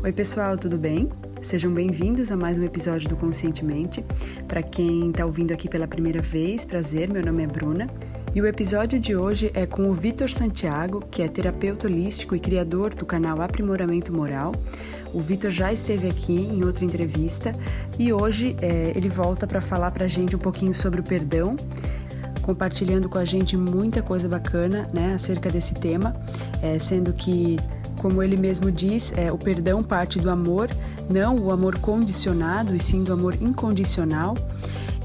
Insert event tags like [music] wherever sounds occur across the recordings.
Oi, pessoal, tudo bem? Sejam bem-vindos a mais um episódio do Conscientemente. Para quem está ouvindo aqui pela primeira vez, prazer, meu nome é Bruna. E o episódio de hoje é com o Vitor Santiago, que é terapeuta holístico e criador do canal Aprimoramento Moral. O Vitor já esteve aqui em outra entrevista e hoje é, ele volta para falar para a gente um pouquinho sobre o perdão, compartilhando com a gente muita coisa bacana né, acerca desse tema, é, sendo que como ele mesmo diz, é, o perdão parte do amor, não o amor condicionado, e sim do amor incondicional,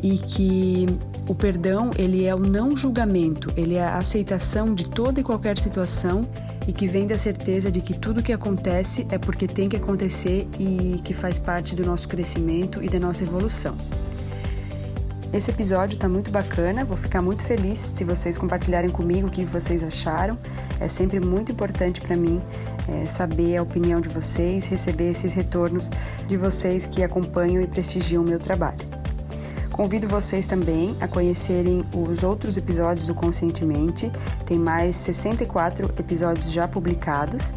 e que o perdão ele é o não julgamento, ele é a aceitação de toda e qualquer situação e que vem da certeza de que tudo que acontece é porque tem que acontecer e que faz parte do nosso crescimento e da nossa evolução. Esse episódio está muito bacana, vou ficar muito feliz se vocês compartilharem comigo o que vocês acharam. É sempre muito importante para mim é, saber a opinião de vocês, receber esses retornos de vocês que acompanham e prestigiam o meu trabalho. Convido vocês também a conhecerem os outros episódios do Conscientemente. Tem mais 64 episódios já publicados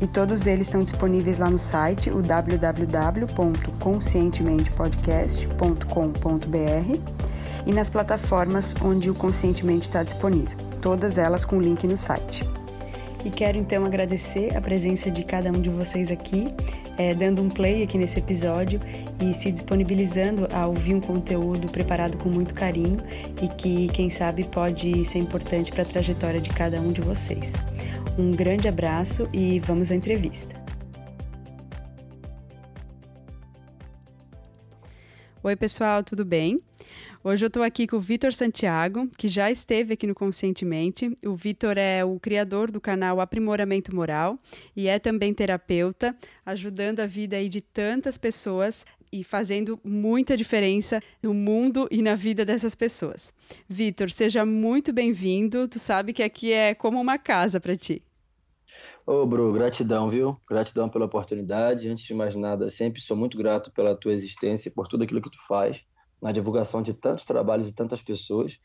e todos eles estão disponíveis lá no site, o www.conscientementepodcast.com.br e nas plataformas onde o Conscientemente está disponível, todas elas com link no site. E quero então agradecer a presença de cada um de vocês aqui, é, dando um play aqui nesse episódio e se disponibilizando a ouvir um conteúdo preparado com muito carinho e que, quem sabe, pode ser importante para a trajetória de cada um de vocês. Um grande abraço e vamos à entrevista. Oi, pessoal, tudo bem? Hoje eu estou aqui com o Vitor Santiago, que já esteve aqui no Conscientemente. O Vitor é o criador do canal Aprimoramento Moral e é também terapeuta, ajudando a vida aí de tantas pessoas e fazendo muita diferença no mundo e na vida dessas pessoas. Vitor, seja muito bem-vindo. Tu sabe que aqui é como uma casa para ti. Ô, Bru, gratidão, viu? Gratidão pela oportunidade. Antes de mais nada, sempre sou muito grato pela tua existência e por tudo aquilo que tu faz na divulgação de tantos trabalhos de tantas pessoas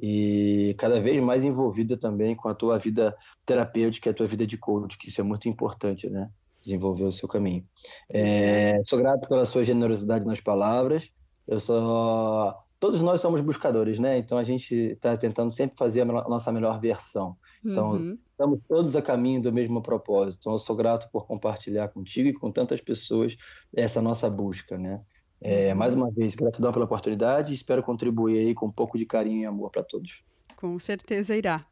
e cada vez mais envolvida também com a tua vida terapêutica, a tua vida de coach, que isso é muito importante, né? Desenvolver o seu caminho. É, sou grato pela sua generosidade nas palavras. Eu sou todos nós somos buscadores, né? Então a gente está tentando sempre fazer a nossa melhor versão. Então uhum. estamos todos a caminho do mesmo propósito. Então eu sou grato por compartilhar contigo e com tantas pessoas essa nossa busca, né? É, mais uma vez, gratidão pela oportunidade e espero contribuir aí com um pouco de carinho e amor para todos. Com certeza irá.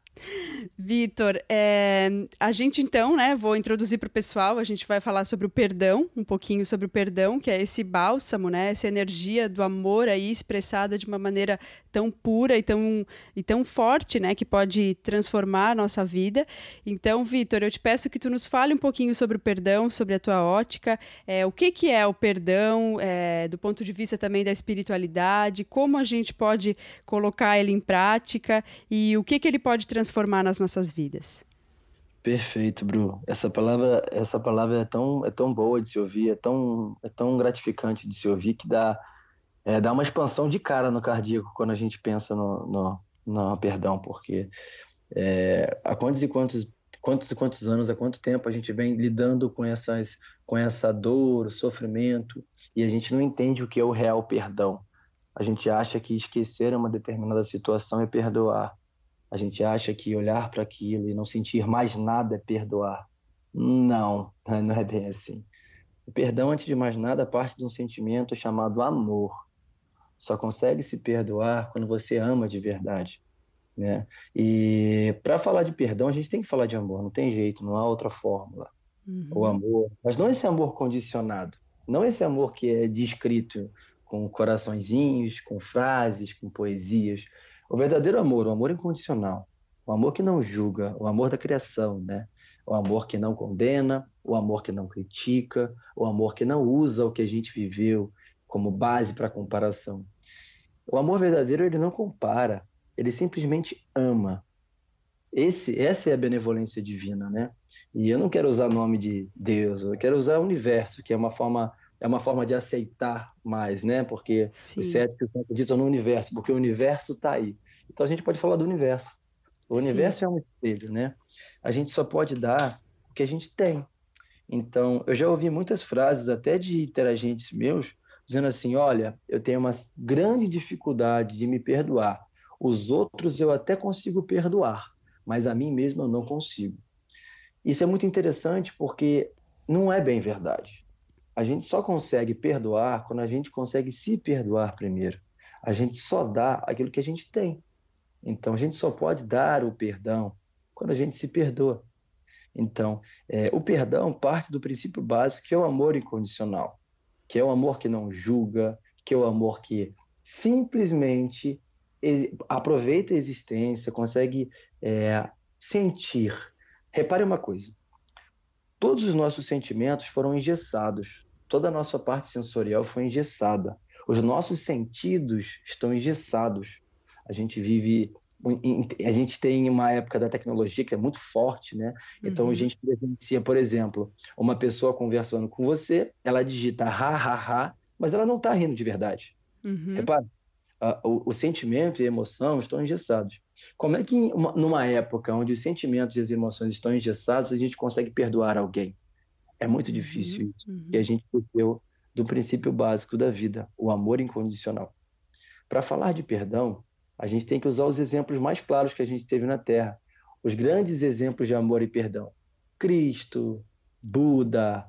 Vitor, é, a gente então, né, vou introduzir para o pessoal, a gente vai falar sobre o perdão, um pouquinho sobre o perdão, que é esse bálsamo, né, essa energia do amor aí expressada de uma maneira tão pura e tão, e tão forte, né, que pode transformar a nossa vida. Então, Vitor, eu te peço que tu nos fale um pouquinho sobre o perdão, sobre a tua ótica, é, o que, que é o perdão, é, do ponto de vista também da espiritualidade, como a gente pode colocar ele em prática e o que, que ele pode transformar transformar nas nossas vidas. Perfeito, Bru. Essa palavra, essa palavra é tão, é tão boa de se ouvir, é tão, é tão gratificante de se ouvir que dá, é, dá uma expansão de cara no cardíaco quando a gente pensa no, no, no perdão, porque é, há quantos e quantos, quantos e quantos anos, há quanto tempo a gente vem lidando com essas, com essa dor, sofrimento, e a gente não entende o que é o real perdão. A gente acha que esquecer uma determinada situação é perdoar. A gente acha que olhar para aquilo e não sentir mais nada é perdoar. Não, [laughs] não é bem assim. O perdão, antes de mais nada, parte de um sentimento chamado amor. Só consegue se perdoar quando você ama de verdade. Né? E para falar de perdão, a gente tem que falar de amor, não tem jeito, não há outra fórmula. Uhum. O amor, mas não esse amor condicionado, não esse amor que é descrito com coraçõezinhos, com frases, com poesias, o verdadeiro amor, o amor incondicional, o amor que não julga, o amor da criação, né? O amor que não condena, o amor que não critica, o amor que não usa o que a gente viveu como base para comparação. O amor verdadeiro ele não compara, ele simplesmente ama. Esse, essa é a benevolência divina, né? E eu não quero usar o nome de Deus, eu quero usar o universo, que é uma forma é uma forma de aceitar mais, né? Porque Sim. os céticos acreditam no universo, porque o universo está aí. Então a gente pode falar do universo. O Sim. universo é um espelho, né? A gente só pode dar o que a gente tem. Então, eu já ouvi muitas frases, até de interagentes meus, dizendo assim: olha, eu tenho uma grande dificuldade de me perdoar. Os outros eu até consigo perdoar, mas a mim mesmo eu não consigo. Isso é muito interessante porque não é bem verdade. A gente só consegue perdoar quando a gente consegue se perdoar primeiro. A gente só dá aquilo que a gente tem. Então, a gente só pode dar o perdão quando a gente se perdoa. Então, é, o perdão parte do princípio básico que é o amor incondicional, que é o amor que não julga, que é o amor que simplesmente aproveita a existência, consegue é, sentir. Repare uma coisa: todos os nossos sentimentos foram engessados, toda a nossa parte sensorial foi engessada, os nossos sentidos estão engessados. A gente vive a gente tem uma época da tecnologia que é muito forte, né? Então uhum. a gente presencia, por exemplo, uma pessoa conversando com você, ela digita ha, ha, ha, mas ela não está rindo de verdade. Uhum. Repara, o, o, sentimento e a emoção estão engessados. Como é que uma, numa época onde os sentimentos e as emoções estão engessados, a gente consegue perdoar alguém? É muito uhum. difícil isso. Uhum. E a gente perdeu do princípio básico da vida, o amor incondicional. Para falar de perdão, a gente tem que usar os exemplos mais claros que a gente teve na Terra, os grandes exemplos de amor e perdão. Cristo, Buda,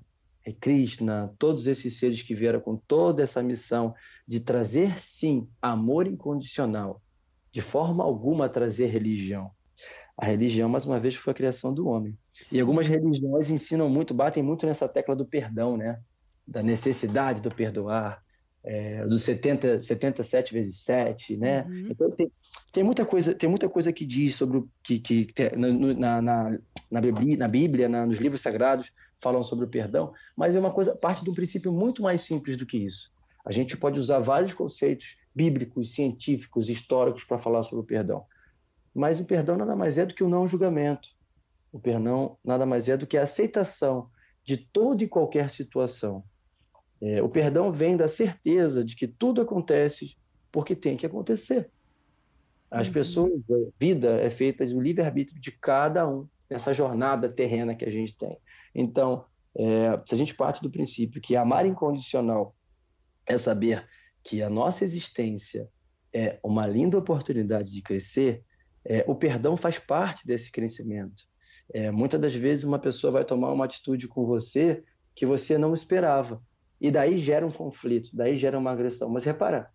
Krishna, todos esses seres que vieram com toda essa missão de trazer, sim, amor incondicional, de forma alguma trazer religião. A religião, mais uma vez, foi a criação do homem. Sim. E algumas religiões ensinam muito, batem muito nessa tecla do perdão, né? Da necessidade do perdoar, é, dos 70, 77 vezes 7, né? Uhum. Então tem, tem, muita coisa, tem muita coisa que diz sobre o que, que, que na, na, na, Bíblia, na Bíblia na, nos livros sagrados falam sobre o perdão, mas é uma coisa parte de um princípio muito mais simples do que isso. A gente pode usar vários conceitos bíblicos, científicos, históricos para falar sobre o perdão. Mas o perdão nada mais é do que o não julgamento. O perdão nada mais é do que a aceitação de toda e qualquer situação é, o perdão vem da certeza de que tudo acontece porque tem que acontecer. As uhum. pessoas, a vida é feita do livre-arbítrio de cada um nessa jornada terrena que a gente tem. Então, é, se a gente parte do princípio que amar incondicional é saber que a nossa existência é uma linda oportunidade de crescer, é, o perdão faz parte desse crescimento. É, muitas das vezes uma pessoa vai tomar uma atitude com você que você não esperava. E daí gera um conflito, daí gera uma agressão. Mas repara,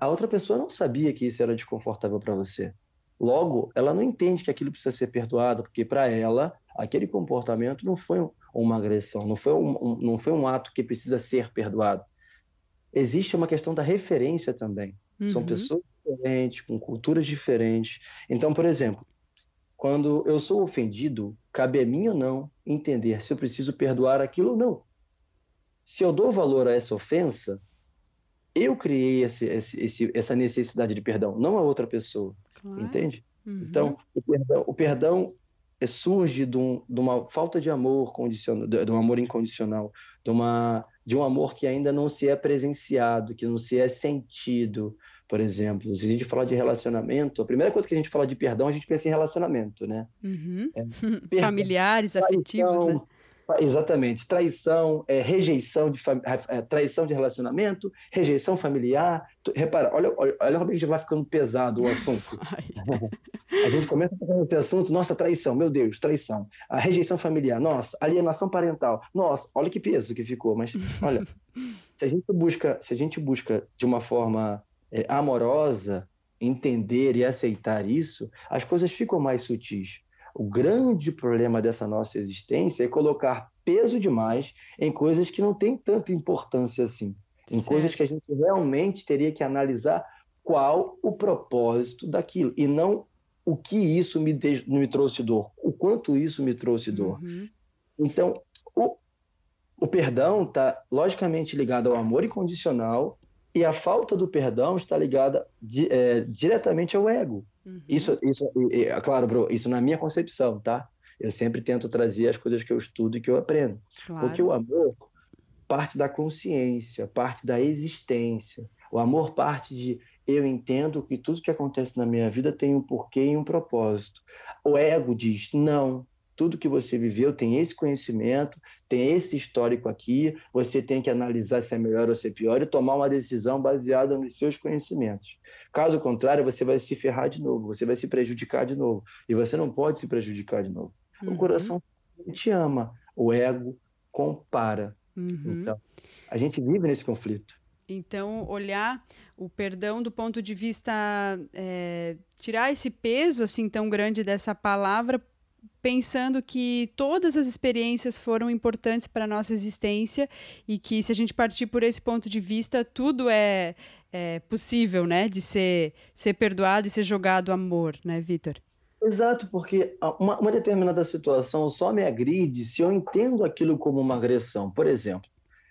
a outra pessoa não sabia que isso era desconfortável para você. Logo, ela não entende que aquilo precisa ser perdoado, porque para ela, aquele comportamento não foi uma agressão, não foi um, um, não foi um ato que precisa ser perdoado. Existe uma questão da referência também. Uhum. São pessoas diferentes, com culturas diferentes. Então, por exemplo, quando eu sou ofendido, cabe a mim ou não entender se eu preciso perdoar aquilo ou não se eu dou valor a essa ofensa, eu criei esse, esse, esse, essa necessidade de perdão, não a outra pessoa. Claro. Entende? Uhum. Então, o perdão, o perdão surge de, um, de, uma falta de amor condicional, de, de, um amor incondicional, de, uma, de um amor que ainda não se é presenciado, que não se é sentido. Por exemplo, se a gente falar de relacionamento, a primeira coisa que a gente fala de perdão, a gente pensa em relacionamento, né? Uhum. É, [laughs] Familiares, afetivos, né? Exatamente. Traição, é, rejeição de é, traição de relacionamento, rejeição familiar. Repara, olha, olha, olha como já vai ficando pesado o assunto. [laughs] [laughs] a gente começa a falar nesse assunto, nossa, traição, meu Deus, traição. A rejeição familiar, nossa, alienação parental. Nossa, olha que peso que ficou. Mas olha, se a gente busca, se a gente busca de uma forma é, amorosa entender e aceitar isso, as coisas ficam mais sutis. O grande problema dessa nossa existência é colocar peso demais em coisas que não têm tanta importância assim, em certo. coisas que a gente realmente teria que analisar qual o propósito daquilo e não o que isso me, de, me trouxe dor, o quanto isso me trouxe dor. Uhum. Então, o, o perdão está logicamente ligado ao amor incondicional e a falta do perdão está ligada di, é, diretamente ao ego. Uhum. Isso, isso, é claro, bro, isso na minha concepção, tá? Eu sempre tento trazer as coisas que eu estudo e que eu aprendo. Claro. Porque o amor parte da consciência, parte da existência. O amor parte de eu entendo que tudo que acontece na minha vida tem um porquê e um propósito. O ego diz: não, tudo que você viveu tem esse conhecimento, tem esse histórico aqui, você tem que analisar se é melhor ou se é pior e tomar uma decisão baseada nos seus conhecimentos. Caso contrário, você vai se ferrar de novo, você vai se prejudicar de novo. E você não pode se prejudicar de novo. Uhum. O coração te ama, o ego compara. Uhum. Então, a gente vive nesse conflito. Então, olhar o perdão do ponto de vista. É, tirar esse peso assim tão grande dessa palavra pensando que todas as experiências foram importantes para a nossa existência e que se a gente partir por esse ponto de vista, tudo é, é possível, né, de ser, ser perdoado e ser jogado amor, né, Vitor? Exato, porque uma, uma, determinada situação só me agride se eu entendo aquilo como uma agressão. Por exemplo,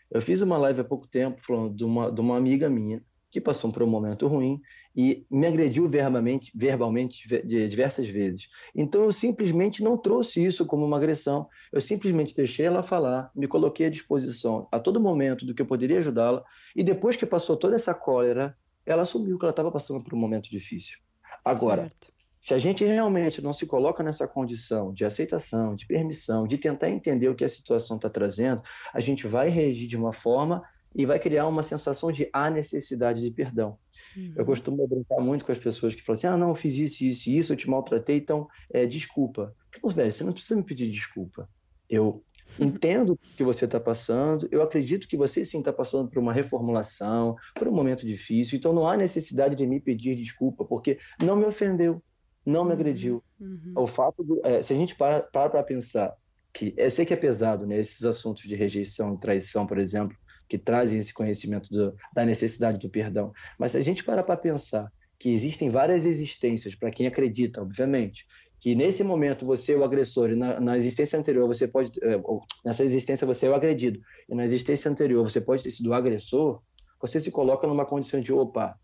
eu fiz uma live há pouco tempo falando de uma, de uma amiga minha que passou por um momento ruim e me agrediu verbalmente, verbalmente diversas vezes. Então eu simplesmente não trouxe isso como uma agressão. Eu simplesmente deixei ela falar, me coloquei à disposição a todo momento do que eu poderia ajudá-la. E depois que passou toda essa cólera, ela assumiu que ela estava passando por um momento difícil. Agora, certo. se a gente realmente não se coloca nessa condição de aceitação, de permissão, de tentar entender o que a situação está trazendo, a gente vai reagir de uma forma e vai criar uma sensação de há necessidade de perdão. Uhum. Eu costumo brincar muito com as pessoas que falam assim: ah, não, eu fiz isso, isso e isso, eu te maltratei, então é, desculpa. Pô, velho, você não precisa me pedir desculpa. Eu entendo o que você está passando, eu acredito que você sim está passando por uma reformulação, por um momento difícil, então não há necessidade de me pedir desculpa, porque não me ofendeu, não me agrediu. Uhum. O fato de, é, se a gente para para pensar que eu sei que é pesado, né, esses assuntos de rejeição e traição, por exemplo, que trazem esse conhecimento do, da necessidade do perdão. Mas se a gente parar para pensar que existem várias existências, para quem acredita, obviamente, que nesse momento você é o agressor e na, na existência anterior você pode, é, nessa existência você é o agredido e na existência anterior você pode ter sido o agressor, você se coloca numa condição de opa,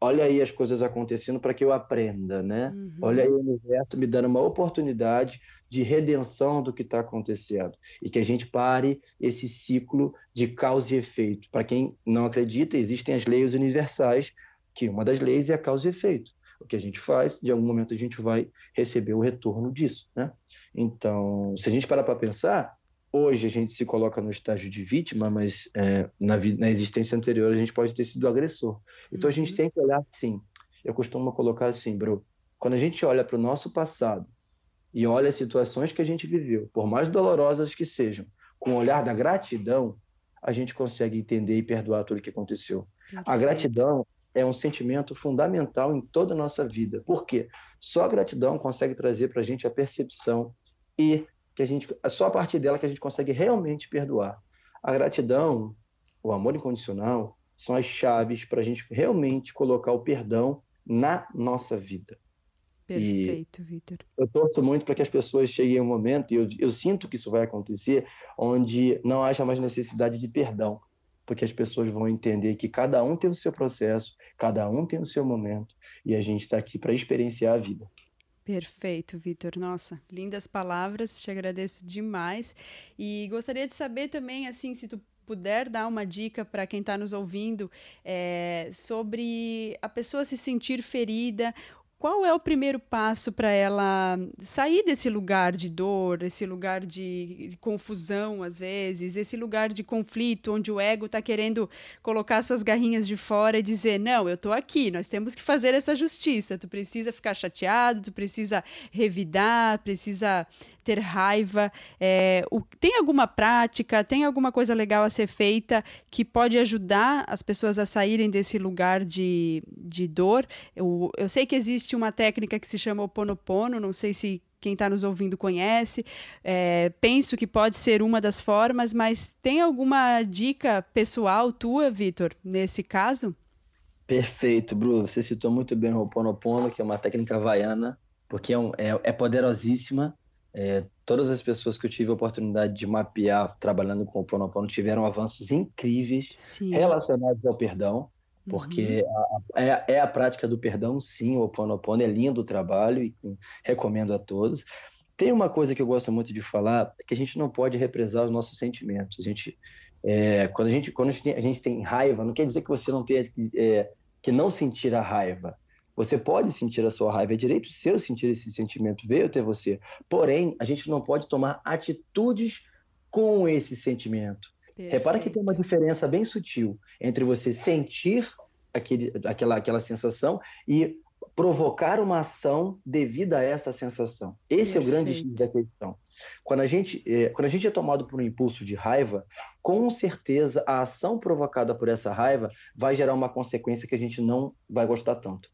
olha aí as coisas acontecendo para que eu aprenda, né? Uhum. Olha aí o universo me dando uma oportunidade de redenção do que está acontecendo e que a gente pare esse ciclo de causa e efeito. Para quem não acredita, existem as leis universais, que uma das leis é a causa e efeito. O que a gente faz, de algum momento a gente vai receber o retorno disso, né? Então, se a gente parar para pensar, hoje a gente se coloca no estágio de vítima, mas é, na, na, existência anterior a gente pode ter sido agressor. Então uhum. a gente uhum. tem que olhar assim. Eu costumo colocar assim, bro. Quando a gente olha para o nosso passado e olha as situações que a gente viveu, por mais dolorosas que sejam, com o olhar da gratidão, a gente consegue entender e perdoar tudo o que aconteceu. Perfeito. A gratidão é um sentimento fundamental em toda a nossa vida. Por quê? Só a gratidão consegue trazer para a gente a percepção e que a gente, é só a partir dela que a gente consegue realmente perdoar. A gratidão, o amor incondicional, são as chaves para a gente realmente colocar o perdão na nossa vida. Perfeito, Vitor. Eu torço muito para que as pessoas cheguem um momento, e eu, eu sinto que isso vai acontecer, onde não haja mais necessidade de perdão, porque as pessoas vão entender que cada um tem o seu processo, cada um tem o seu momento, e a gente está aqui para experienciar a vida. Perfeito, Vitor. Nossa, lindas palavras, te agradeço demais. E gostaria de saber também, assim, se tu puder dar uma dica para quem está nos ouvindo é, sobre a pessoa se sentir ferida qual é o primeiro passo para ela sair desse lugar de dor, esse lugar de confusão, às vezes, esse lugar de conflito, onde o ego está querendo colocar suas garrinhas de fora e dizer: não, eu estou aqui, nós temos que fazer essa justiça. Tu precisa ficar chateado, tu precisa revidar, precisa ter raiva. É, o, tem alguma prática, tem alguma coisa legal a ser feita que pode ajudar as pessoas a saírem desse lugar de, de dor? Eu, eu sei que existe uma técnica que se chama o Ponopono, não sei se quem está nos ouvindo conhece. É, penso que pode ser uma das formas, mas tem alguma dica pessoal tua, Vitor, nesse caso? Perfeito, Bru. Você citou muito bem o Ho'oponopono, que é uma técnica havaiana, porque é, um, é, é poderosíssima é, todas as pessoas que eu tive a oportunidade de mapear trabalhando com o Ponopono tiveram avanços incríveis sim. relacionados ao perdão, porque uhum. a, é, é, a prática do perdão, sim, o Ponopono é lindo o trabalho e recomendo a todos. Tem uma coisa que eu gosto muito de falar, é que a gente não pode represar os nossos sentimentos. A gente, é, quando a gente, quando a gente, tem, a gente tem raiva, não quer dizer que você não tenha é, que não sentir a raiva, Você pode sentir a sua raiva, é direito seu sentir esse sentimento, veio até você. Porém, a gente não pode tomar atitudes com esse sentimento. Perfeito. Repara que tem uma diferença bem sutil entre você sentir aquele, aquela, aquela sensação e provocar uma ação devida a essa sensação. Esse Perfeito. é o grande X da questão. Quando a, gente, é, quando a gente é tomado por um impulso de raiva, com certeza a ação provocada por essa raiva vai gerar uma consequência que a gente não vai gostar tanto.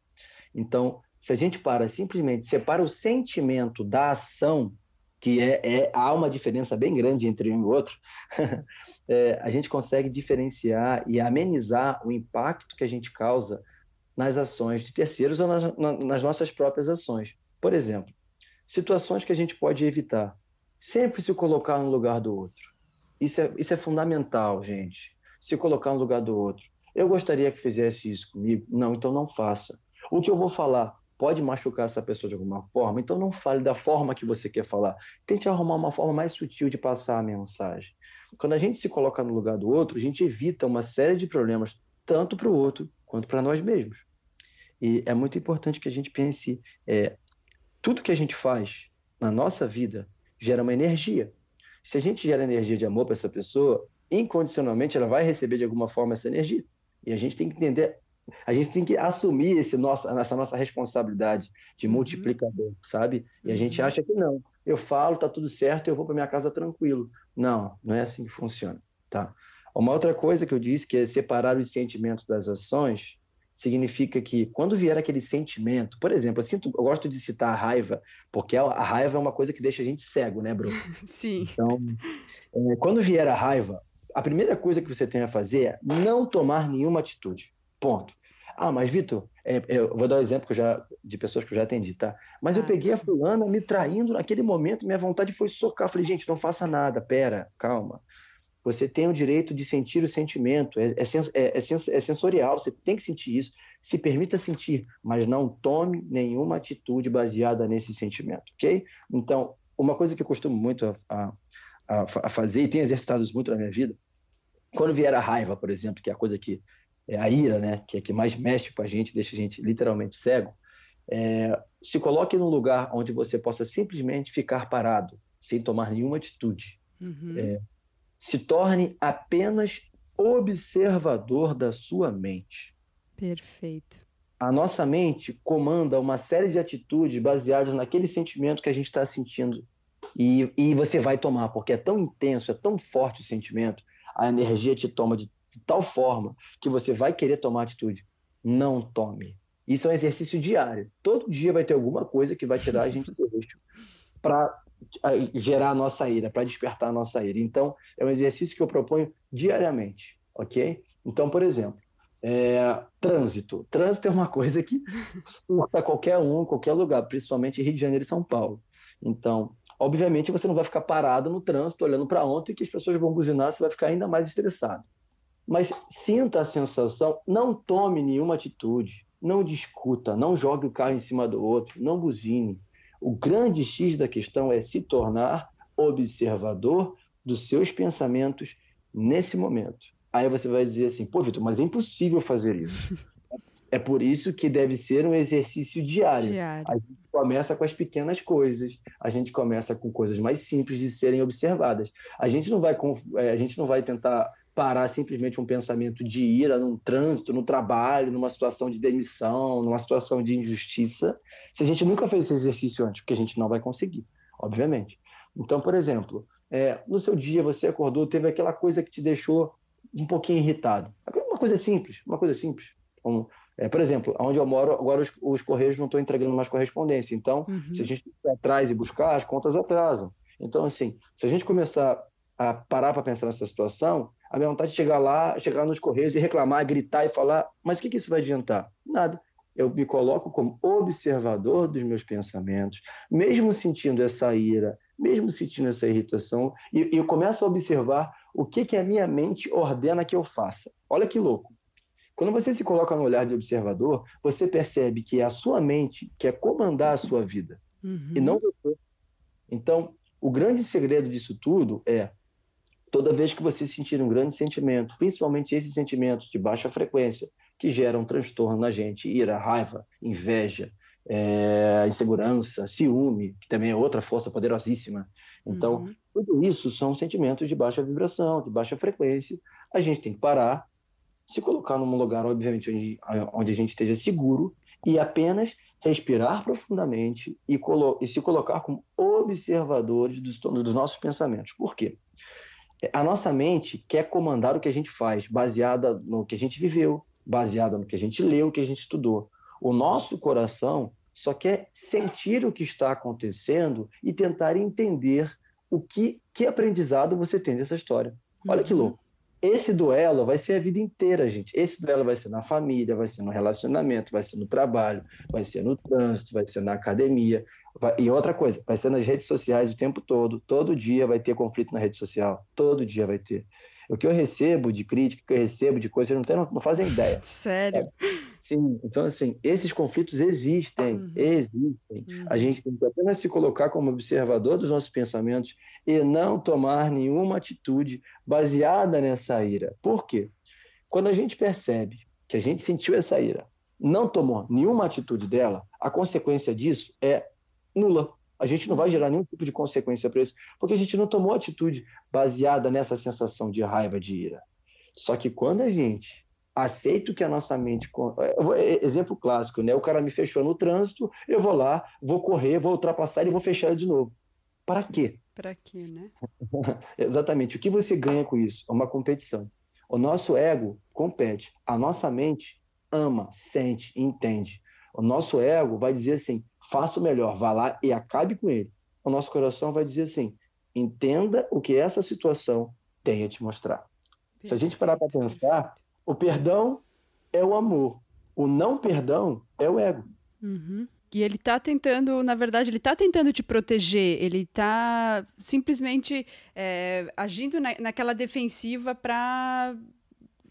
Então, se a gente para simplesmente separa o sentimento da ação, que é, é há uma diferença bem grande entre um e outro, [laughs] é, a gente consegue diferenciar e amenizar o impacto que a gente causa nas ações de terceiros ou nas, nas nossas próprias ações. Por exemplo, situações que a gente pode evitar. Sempre se colocar no lugar do outro. Isso é, isso é fundamental, gente. Se colocar no lugar do outro. Eu gostaria que fizesse isso comigo. Não, então não faça. O que eu vou falar pode machucar essa pessoa de alguma forma, então não fale da forma que você quer falar. Tente arrumar uma forma mais sutil de passar a mensagem. Quando a gente se coloca no lugar do outro, a gente evita uma série de problemas, tanto para o outro quanto para nós mesmos. E é muito importante que a gente pense: é, tudo que a gente faz na nossa vida gera uma energia. Se a gente gera energia de amor para essa pessoa, incondicionalmente ela vai receber de alguma forma essa energia. E a gente tem que entender, a gente tem que assumir esse nosso, essa nossa responsabilidade de uhum. multiplicador, sabe? E a uhum. gente acha que não. Eu falo, tá tudo certo, eu vou para minha casa tranquilo. Não, não é assim que funciona, tá? Uma outra coisa que eu disse que é separar os sentimentos das ações significa que quando vier aquele sentimento, por exemplo, eu, sinto, eu gosto de citar a raiva, porque a, raiva é uma coisa que deixa a gente cego, né, Bruno? [laughs] Sim. Então, é, quando vier a raiva, a primeira coisa que você tem a fazer é não tomar nenhuma atitude. Ponto. Ah, mas Vitor, é, é, eu vou dar um exemplo que já, de pessoas que eu já atendi, tá? Mas ah, eu peguei a fulana me traindo naquele momento, minha vontade foi socar. Falei, gente, não faça nada, pera, calma. Você tem o direito de sentir o sentimento, é, é, sens, é, é, sens, é sensorial, você tem que sentir isso. Se permita sentir, mas não tome nenhuma atitude baseada nesse sentimento, ok? Então, uma coisa que eu costumo muito a, a, a fazer, e tenho exercitado isso muito na minha vida, quando vier a raiva, por exemplo, que é a coisa que é a ira, né, que é que mais mexe com a gente, deixa a gente literalmente cego, é, se coloque num lugar onde você possa simplesmente ficar parado, sem tomar nenhuma atitude. Uhum. É, se torne apenas observador da sua mente. Perfeito. A nossa mente comanda uma série de atitudes baseadas naquele sentimento que a gente está sentindo. E, e você vai tomar, porque é tão intenso, é tão forte o sentimento, a energia te toma de, de tal forma que você vai querer tomar atitude. Não tome. Isso é um exercício diário. Todo dia vai ter alguma coisa que vai tirar a gente do eixo para gerar a nossa ira, para despertar a nossa ira. Então, é um exercício que eu proponho diariamente, ok? Então, por exemplo, é, trânsito. Trânsito é uma coisa que surta qualquer um, qualquer lugar, principalmente Rio de Janeiro e São Paulo. Então, obviamente, você não vai ficar parado no trânsito olhando para ontem que as pessoas vão buzinar, você vai ficar ainda mais estressado. Mas sinta a sensação, não tome nenhuma atitude, não discuta, não jogue o carro em cima do outro, não buzine o grande X da questão é se tornar observador dos seus pensamentos nesse momento. Aí você vai dizer assim, pô, Vitor, mas é impossível fazer isso. [laughs] É por isso que deve ser um exercício diário. diário. A gente começa com as pequenas coisas, a gente começa com coisas mais simples de serem observadas. A gente não vai, é, a gente não vai tentar parar simplesmente um pensamento de ira num trânsito, no trabalho, numa situação de demissão, numa situação de injustiça, se a gente nunca fez esse exercício antes, porque a gente não vai conseguir, obviamente. Então, por exemplo, é, no seu dia você acordou, teve aquela coisa que te deixou um pouquinho irritado. Uma coisa simples, uma coisa simples. Como, é, por exemplo, onde eu moro, agora os, os Correios não estão entregando mais correspondência. Então, uhum. se a gente ir atrás e buscar, as contas atrasam. Então, assim, se a gente começar a parar para pensar nessa situação, a minha vontade de chegar lá, chegar nos Correios e reclamar, gritar e falar, mas o que, que isso vai adiantar? Nada eu me coloco como observador dos meus pensamentos, mesmo sentindo essa ira, mesmo sentindo essa irritação, e, eu começo a observar o que, que a minha mente ordena que eu faça. Olha que louco. Quando você se coloca no olhar de observador, você percebe que é a sua mente quer comandar a sua vida, uhum. e não você. Então, o grande segredo disso tudo é Toda vez que você sentir um grande sentimento, principalmente esses sentimentos de baixa frequência, que geram transtorno na gente, ira, raiva, inveja, é, insegurança, ciúme, que também é outra força poderosíssima. Então, uhum. tudo isso são sentimentos de baixa vibração, de baixa frequência. A gente tem que parar, se colocar num lugar, obviamente, onde, onde a gente esteja seguro e apenas respirar profundamente e, e se colocar como observadores dos, dos nossos pensamentos. Por quê? A nossa mente quer comandar o que a gente faz, baseada no que a gente viveu, baseada no que a gente leu, o que a gente estudou. O nosso coração só quer sentir o que está acontecendo e tentar entender o que, que aprendizado você tem dessa história. Olha que uhum. louco. Esse duelo vai ser a vida inteira, gente. Esse duelo vai ser na família, vai ser no relacionamento, vai ser no trabalho, vai ser no trânsito, vai ser na academia. E outra coisa, vai ser nas redes sociais o tempo todo. Todo dia vai ter conflito na rede social. Todo dia vai ter. O que eu recebo de crítica, o que eu recebo de coisas, não, tem, não, não fazem ideia. [laughs] Sério? É. Sim, então assim, esses conflitos existem, uhum. existem. Uhum. A gente tem que apenas se colocar como observador dos nossos pensamentos e não tomar nenhuma atitude baseada nessa ira. Por quê? Quando a gente percebe que a gente sentiu essa ira, não tomou nenhuma atitude dela, a consequência disso é nula. A gente não vai gerar nenhum tipo de consequência para isso, porque a gente não tomou atitude baseada nessa sensação de raiva, de ira. Só que quando a gente aceito que a nossa mente. É, exemplo clássico, né? O cara me fechou no trânsito, eu vou lá, vou correr, vou ultrapassar e vou fechar ele de novo. Para quê? Para quê, né? [laughs] Exatamente. O que você ganha com isso? É uma competição. O nosso ego compete. A nossa mente ama, sente, entende. O nosso ego vai dizer assim: faça o melhor, vá lá e acabe com ele. O nosso coração vai dizer assim: entenda o que essa situação tem a te mostrar. Perfeito. Se a gente parar para pensar, o perdão é o amor. O não perdão é o ego. Uhum. E ele está tentando, na verdade, ele está tentando te proteger, ele está simplesmente é, agindo na, naquela defensiva para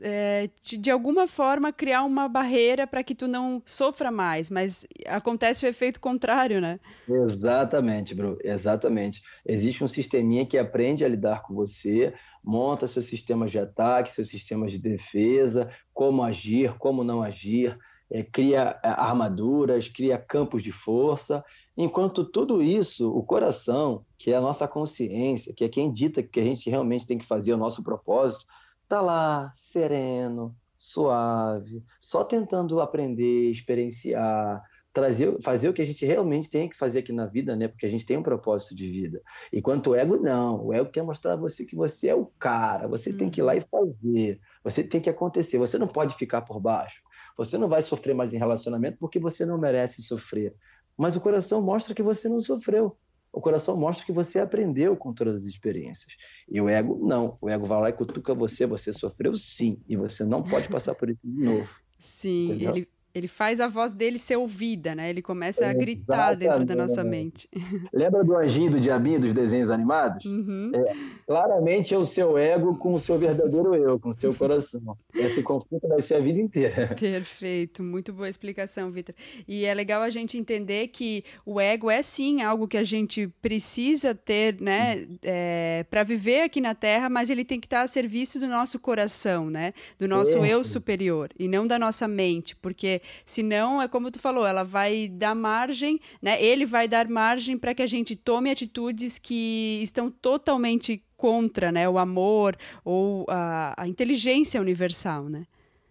é, de alguma forma criar uma barreira para que tu não sofra mais, mas acontece o efeito contrário, né? Exatamente, Bru, exatamente. Existe um sisteminha que aprende a lidar com você, monta seus sistemas de ataque, seus sistemas de defesa, como agir, como não agir, é, cria é, armaduras, cria campos de força. Enquanto tudo isso, o coração, que é a nossa consciência, que é quem dita que a gente realmente tem que fazer o nosso propósito, tá lá, sereno, suave, só tentando aprender, experienciar, trazer, fazer o que a gente realmente tem que fazer aqui na vida, né? Porque a gente tem um propósito de vida. Enquanto o ego não, o ego quer mostrar a você que você é o cara, você tem que ir lá e fazer, você tem que acontecer, você não pode ficar por baixo. Você não vai sofrer mais em relacionamento porque você não merece sofrer. Mas o coração mostra que você não sofreu. O coração mostra que você aprendeu com todas as experiências. E o ego, não. O ego vai lá e cutuca você. Você sofreu sim. E você não pode [laughs] passar por isso de novo. Sim, ele, ele faz a voz dele ser ouvida, né? Ele começa a gritar dentro da nossa mente. [laughs] Lembra do anjinho do diabinho dos desenhos animados? Uhum. É, claramente é o seu ego com o seu verdadeiro eu, com o seu coração. Esse conflito vai ser a vida inteira. [laughs] Perfeito, muito boa explicação, Vitor. E é legal a gente entender que o ego é sim algo que a gente precisa ter, né, é, para viver aqui na Terra, mas ele tem que estar a serviço do nosso coração, né, do nosso é. eu superior e não da nossa mente, porque senão é como tu falou, ela vai dar margem, né? Ele vai dar margem para que a gente tome atitudes que estão totalmente contra, né, o amor ou a, a inteligência universal, né?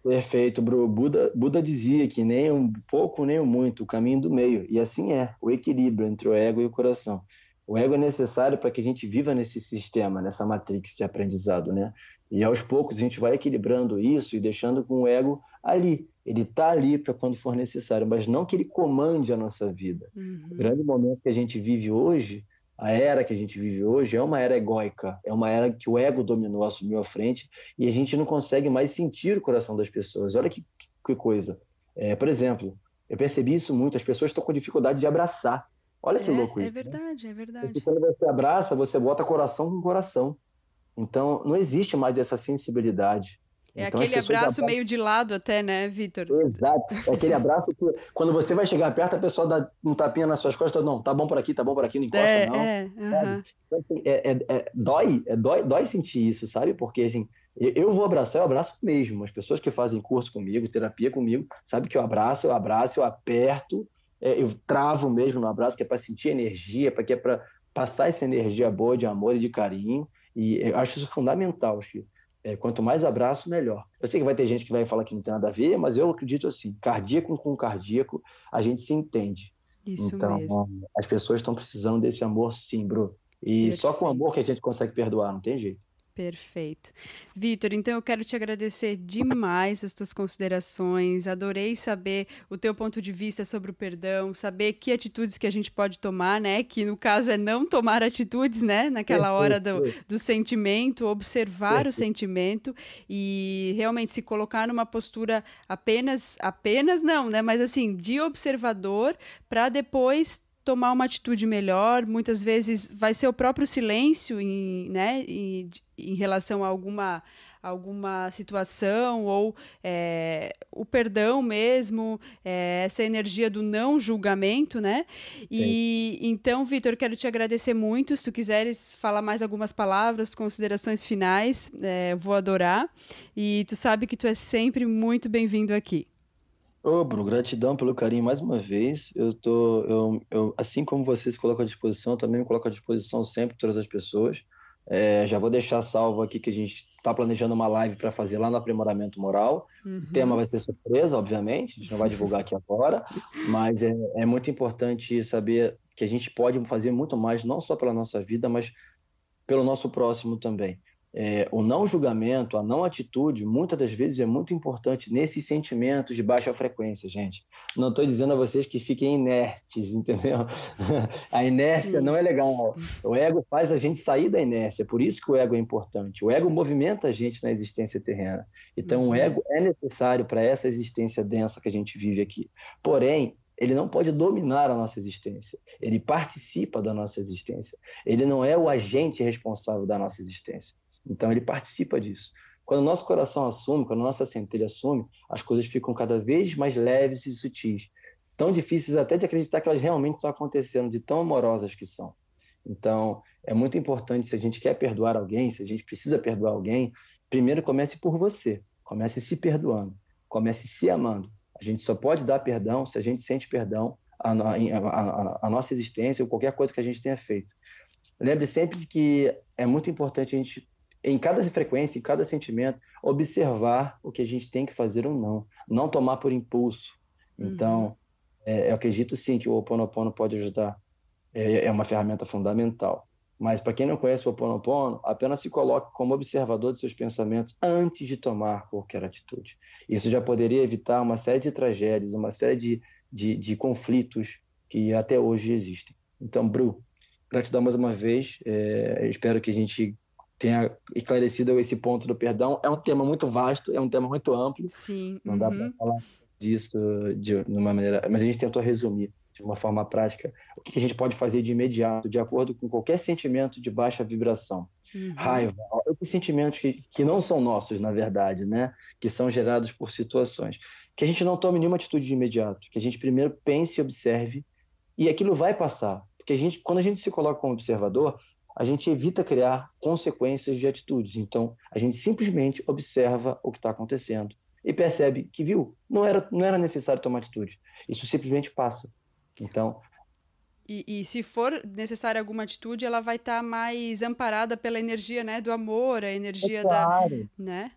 Perfeito, Bru. Buda, Buda dizia que nem um pouco nem um muito, o caminho do meio. E assim é, o equilíbrio entre o ego e o coração. O ego é necessário para que a gente viva nesse sistema, nessa matrix de aprendizado, né? E aos poucos a gente vai equilibrando isso e deixando com o ego ali. Ele está ali para quando for necessário, mas não que ele comande a nossa vida. Uhum. O grande momento que a gente vive hoje, a era que a gente vive hoje, é uma era egóica, é uma era que o ego dominou, assumiu a frente, e a gente não consegue mais sentir o coração das pessoas. Olha que, que coisa. É, por exemplo, eu percebi isso muito, as pessoas estão com dificuldade de abraçar. Olha que é, louco é isso. É verdade, né? é verdade. Porque quando você abraça, você bota coração com coração. Então, não existe mais essa sensibilidade. É então, aquele abraço meio de lado até, né, Vitor? Exato. É aquele [laughs] abraço que quando você vai chegar perto, a pessoa dá um tapinha nas suas costas, não, tá bom por aqui, tá bom por aqui, não encosta, é, não. É, uh -huh. é, é, é, dói, é, dói, dói sentir isso, sabe? Porque, assim, eu vou abraçar, eu abraço mesmo. As pessoas que fazem curso comigo, terapia comigo, sabem que eu abraço, eu abraço, eu aperto, é, eu travo mesmo no abraço, que é para sentir energia, para que é para passar essa energia boa de amor e de carinho. E eu acho isso fundamental, que é, quanto mais abraço, melhor. Eu sei que vai ter gente que vai falar que não tem nada a ver, mas eu acredito assim, cardíaco com cardíaco, a gente se entende. Isso então, mesmo. as pessoas estão precisando desse amor sim, Bru. E Perfeito. só com amor que a gente consegue perdoar, não tem jeito. Perfeito. Vitor, então eu quero te agradecer demais as tuas considerações. Adorei saber o teu ponto de vista sobre o perdão, saber que atitudes que a gente pode tomar, né? Que no caso é não tomar atitudes, né? Naquela hora do, do sentimento, observar o sentimento e realmente se colocar numa postura apenas, apenas não, né? Mas assim, de observador para depois tomar uma atitude melhor. Muitas vezes vai ser o próprio silêncio em, né, em, em relação a alguma alguma situação ou é, o perdão mesmo, é, essa energia do não julgamento, né? E Sim. então, Vitor, quero te agradecer muito. Se tu quiseres falar mais algumas palavras, considerações finais, é, vou adorar. E tu sabe que tu é sempre muito bem-vindo aqui. Ô, Bruno, gratidão pelo carinho mais uma vez. Eu tô, eu, eu, assim como você se coloca à disposição, também me coloco à disposição sempre todas as pessoas. É, já vou deixar salvo aqui que a gente está planejando uma live para fazer lá no aprimoramento moral. Uhum. O tema vai ser surpresa, obviamente, a gente não vai divulgar aqui agora, mas é, é muito importante saber que a gente pode fazer muito mais, não só pela nossa vida, mas pelo nosso próximo também é, o não julgamento, a não atitude, muitas das vezes é muito importante nesses sentimentos de baixa frequência, gente. Não estou dizendo a vocês que fiquem inertes, [laughs] entendeu? a inércia Sim. não é legal. O ego faz a gente sair da inércia, por isso que o ego é importante. O ego movimenta a gente na existência terrena. Então, uhum. o ego é necessário para essa existência densa que a gente vive aqui. Porém, ele não pode dominar a nossa existência. Ele participa da nossa existência. Ele não é o agente responsável da nossa existência. Então ele participa disso. Quando o nosso coração assume, quando a nossa centelha assume, as coisas ficam cada vez mais leves e sutis. Tão difíceis até de acreditar que elas realmente estão acontecendo, de tão amorosas que são. Então, é muito importante, se a gente quer perdoar alguém, se a gente precisa perdoar alguém, primeiro comece por você. Comece se perdoando. Comece se amando. A gente só pode dar perdão se a gente sente perdão à, à, nossa existência ou qualquer coisa que a gente tenha feito. Lembre sempre de que é muito importante a gente em cada frequência, em cada sentimento, observar o que a gente tem que fazer ou não, não tomar por impulso. Então, uhum. é, eu acredito sim que o Ho Oponopono pode ajudar, é, é uma ferramenta fundamental. Mas para quem não conhece o Ho Oponopono, apenas se coloque como observador de seus pensamentos antes de tomar qualquer atitude. Isso já poderia evitar uma série de tragédias, uma série de, de, de conflitos que até hoje existem. Então, Bru, gratidão mais uma vez. É, espero que a gente tenha esclarecido esse ponto do perdão. É um tema muito vasto, é um tema muito amplo. Sim. Não uhum. dá para falar disso de uma maneira. Mas a gente tentou resumir de uma forma prática o que a gente pode fazer de imediato, de acordo com qualquer sentimento de baixa vibração. Uhum. Raiva, outros sentimentos que, que não são nossos, na verdade, né? Que são gerados por situações. Que a gente não tome nenhuma atitude de imediato, que a gente primeiro pense e observe, e aquilo vai passar. Porque a gente, quando a gente se coloca como observador, a gente evita criar consequências de atitudes. Então, a gente simplesmente observa o que está acontecendo e percebe que, viu, não era, não era necessário tomar atitude. Isso simplesmente passa. Então. E, e se for necessária alguma atitude, ela vai estar tá mais amparada pela energia né, do amor, a energia é claro. da. Né?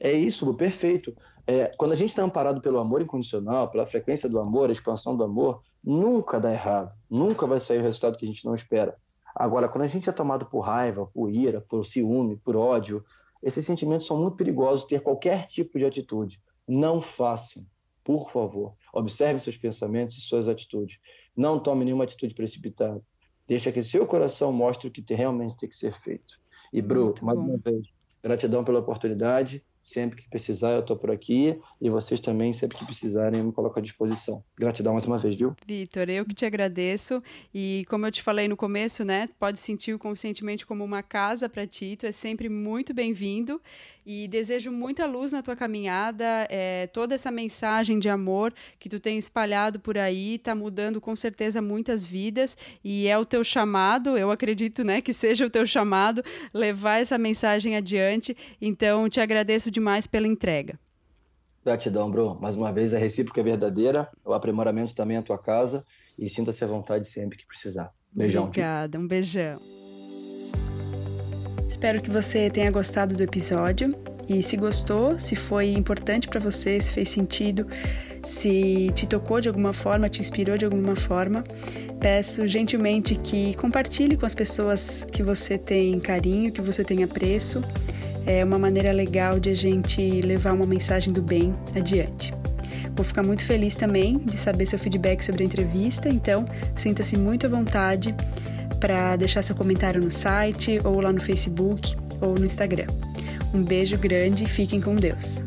É isso, perfeito. É, quando a gente está amparado pelo amor incondicional, pela frequência do amor, a expansão do amor, nunca dá errado. Nunca vai sair o resultado que a gente não espera. Agora, quando a gente é tomado por raiva, por ira, por ciúme, por ódio, esses sentimentos são muito perigosos ter qualquer tipo de atitude. Não façam, por favor. Observe seus pensamentos e suas atitudes. Não tome nenhuma atitude precipitada. Deixa que seu coração mostre o que realmente tem que ser feito. E, Bru, mais uma vez, gratidão pela oportunidade. Sempre que precisar, eu estou por aqui. E vocês também, sempre que precisarem, eu me coloco à disposição. Gratidão mais uma vez, viu? Vitor, eu que te agradeço. E como eu te falei no começo, né? Pode sentir o conscientemente como uma casa para ti. Tu é sempre muito bem-vindo. E desejo muita luz na tua caminhada. É, toda essa mensagem de amor que tu tem espalhado por aí está mudando com certeza muitas vidas. E é o teu chamado, eu acredito, né? Que seja o teu chamado levar essa mensagem adiante. Então, te agradeço demais pela entrega. Gratidão, Bru. Mais uma vez, a recíproca é verdadeira, o aprimoramento também é a tua casa e sinta-se à vontade sempre que precisar. Beijão. Obrigada, um beijão. Espero que você tenha gostado do episódio e se gostou, se foi importante para você, se fez sentido, se te tocou de alguma forma, te inspirou de alguma forma, peço gentilmente que compartilhe com as pessoas que você tem carinho, que você tem apreço é uma maneira legal de a gente levar uma mensagem do bem adiante. Vou ficar muito feliz também de saber seu feedback sobre a entrevista, então sinta-se muito à vontade para deixar seu comentário no site ou lá no Facebook ou no Instagram. Um beijo grande e fiquem com Deus.